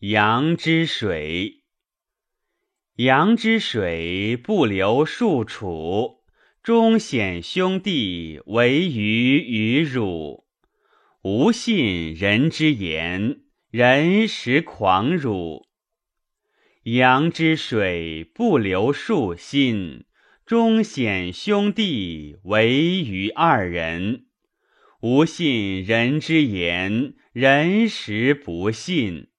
阳之水，阳之水不流数处，终显兄弟为鱼与汝。无信人之言，人实狂汝。阳之水不流数心，终显兄弟为于二人。无信人之言，人实不信。